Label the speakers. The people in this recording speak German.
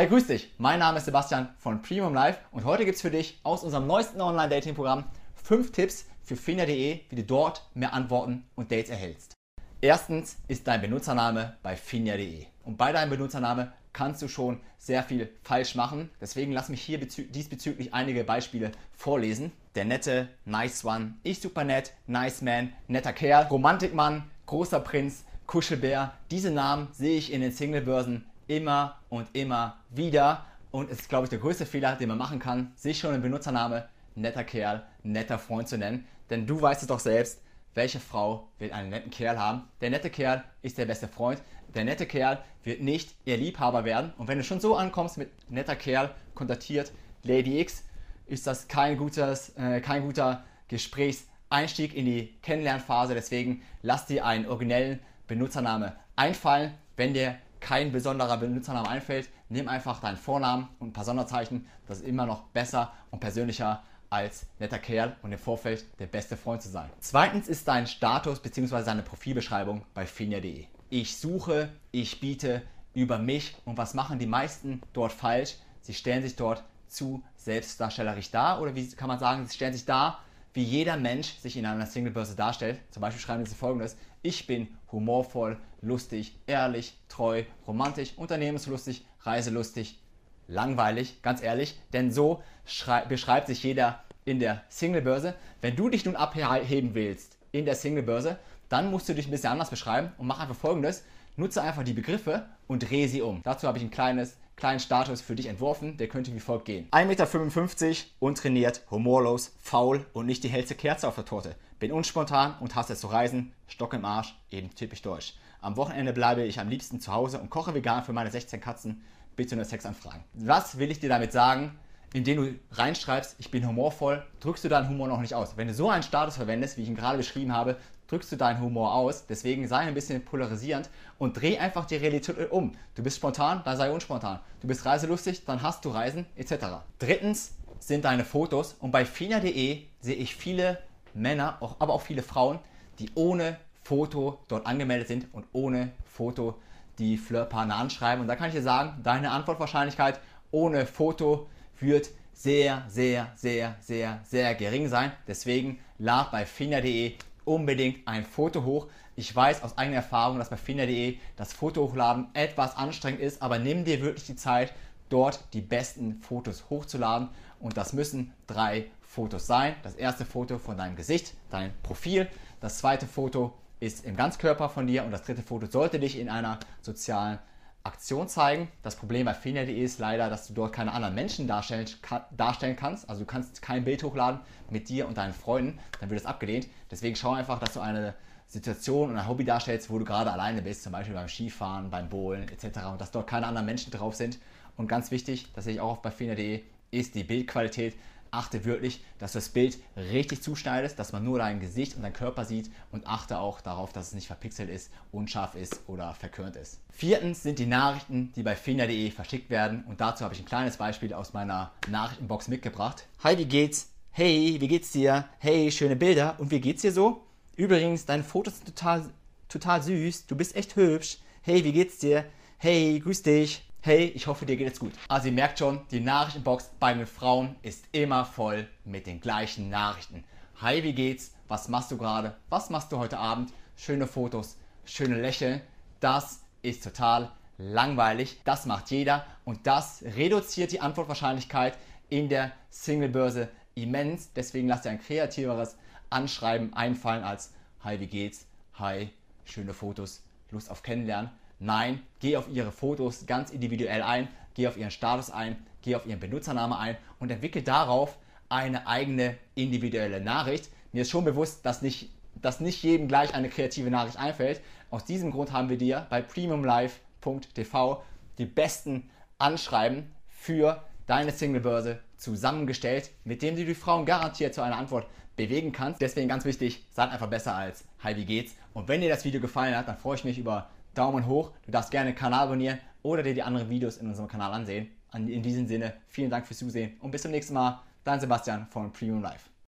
Speaker 1: Hi, grüß dich. Mein Name ist Sebastian von Premium Life und heute gibt es für dich aus unserem neuesten Online-Dating-Programm 5 Tipps für Finja.de, wie du dort mehr Antworten und Dates erhältst. Erstens ist dein Benutzername bei Finja.de. Und bei deinem Benutzername kannst du schon sehr viel falsch machen. Deswegen lass mich hier diesbezüglich einige Beispiele vorlesen. Der nette, nice one, ich super nett, nice man, netter Kerl, Romantikmann, großer Prinz, Kuschelbär. Diese Namen sehe ich in den Singlebörsen immer und immer wieder. Und es ist, glaube ich, der größte Fehler, den man machen kann, sich schon im Benutzername netter Kerl, netter Freund zu nennen. Denn du weißt es doch selbst, welche Frau will einen netten Kerl haben? Der nette Kerl ist der beste Freund. Der nette Kerl wird nicht ihr Liebhaber werden. Und wenn du schon so ankommst mit netter Kerl, kontaktiert Lady X, ist das kein, gutes, äh, kein guter Gesprächseinstieg in die Kennenlernphase. Deswegen lass dir einen originellen Benutzername einfallen. Wenn dir kein besonderer Benutzername einfällt, nimm einfach deinen Vornamen und ein paar Sonderzeichen. Das ist immer noch besser und persönlicher als netter Kerl und im Vorfeld der beste Freund zu sein. Zweitens ist dein Status bzw. deine Profilbeschreibung bei finja.de. Ich suche, ich biete über mich und was machen die meisten dort falsch? Sie stellen sich dort zu selbstdarstellerisch dar oder wie kann man sagen, sie stellen sich dar, wie jeder Mensch sich in einer Singlebörse darstellt. Zum Beispiel schreiben sie folgendes: Ich bin humorvoll, lustig, ehrlich, treu, romantisch, unternehmenslustig, reiselustig, langweilig, ganz ehrlich, denn so beschreibt sich jeder in der Singlebörse. Wenn du dich nun abheben willst in der Singlebörse, dann musst du dich ein bisschen anders beschreiben und mach einfach folgendes: Nutze einfach die Begriffe und dreh sie um. Dazu habe ich ein kleines kleinen Status für dich entworfen. Der könnte wie folgt gehen. 1,55 Meter, untrainiert, humorlos, faul und nicht die hellste Kerze auf der Torte. Bin unspontan und hasse es zu reisen. Stock im Arsch, eben typisch deutsch. Am Wochenende bleibe ich am liebsten zu Hause und koche vegan für meine 16 Katzen. Bitte nur Sexanfragen. Was will ich dir damit sagen? Indem du reinschreibst, ich bin humorvoll, drückst du deinen Humor noch nicht aus. Wenn du so einen Status verwendest, wie ich ihn gerade beschrieben habe, drückst du deinen Humor aus. Deswegen sei ein bisschen polarisierend und dreh einfach die Realität um. Du bist spontan, dann sei unspontan. Du bist reiselustig, dann hast du Reisen etc. Drittens sind deine Fotos und bei fina.de sehe ich viele Männer, aber auch viele Frauen, die ohne Foto dort angemeldet sind und ohne Foto die Flirtpartner anschreiben. Und da kann ich dir sagen, deine Antwortwahrscheinlichkeit ohne Foto wird sehr, sehr, sehr, sehr, sehr gering sein. Deswegen lad bei finja.de unbedingt ein Foto hoch. Ich weiß aus eigener Erfahrung, dass bei finja.de das Foto hochladen etwas anstrengend ist, aber nimm dir wirklich die Zeit, dort die besten Fotos hochzuladen. Und das müssen drei Fotos sein. Das erste Foto von deinem Gesicht, dein Profil. Das zweite Foto ist im Ganzkörper von dir und das dritte Foto sollte dich in einer sozialen Aktion zeigen. Das Problem bei Finja.de ist leider, dass du dort keine anderen Menschen darstellen, darstellen kannst. Also du kannst kein Bild hochladen mit dir und deinen Freunden, dann wird es abgelehnt. Deswegen schau einfach, dass du eine Situation und ein Hobby darstellst, wo du gerade alleine bist, zum Beispiel beim Skifahren, beim Bowlen etc. und dass dort keine anderen Menschen drauf sind. Und ganz wichtig, das sehe ich auch bei Finja.de, ist die Bildqualität achte wirklich, dass du das Bild richtig zuschneidest, dass man nur dein Gesicht und dein Körper sieht und achte auch darauf, dass es nicht verpixelt ist, unscharf ist oder verkörnt ist. Viertens sind die Nachrichten, die bei finja.de verschickt werden und dazu habe ich ein kleines Beispiel aus meiner Nachrichtenbox mitgebracht. Hi, wie geht's? Hey, wie geht's dir? Hey, schöne Bilder und wie geht's dir so? Übrigens, deine Fotos sind total, total süß, du bist echt hübsch. Hey, wie geht's dir? Hey, grüß dich. Hey, ich hoffe, dir geht es gut. Also ihr merkt schon, die Nachrichtenbox bei den Frauen ist immer voll mit den gleichen Nachrichten. Hi, wie geht's? Was machst du gerade? Was machst du heute Abend? Schöne Fotos, schöne Lächeln. Das ist total langweilig. Das macht jeder und das reduziert die Antwortwahrscheinlichkeit in der Singlebörse immens. Deswegen lasst ihr ein kreativeres Anschreiben einfallen als Hi, wie geht's? Hi, schöne Fotos, Lust auf Kennenlernen. Nein, geh auf ihre Fotos ganz individuell ein, geh auf ihren Status ein, geh auf ihren Benutzernamen ein und entwickle darauf eine eigene individuelle Nachricht. Mir ist schon bewusst, dass nicht, dass nicht jedem gleich eine kreative Nachricht einfällt. Aus diesem Grund haben wir dir bei premiumlife.tv die besten Anschreiben für deine Singlebörse zusammengestellt, mit denen du die Frauen garantiert zu einer Antwort bewegen kannst. Deswegen ganz wichtig, seid einfach besser als Hi, wie geht's? Und wenn dir das Video gefallen hat, dann freue ich mich über Daumen hoch. Du darfst gerne den Kanal abonnieren oder dir die anderen Videos in unserem Kanal ansehen. In diesem Sinne, vielen Dank fürs Zusehen und bis zum nächsten Mal. Dein Sebastian von Premium Life.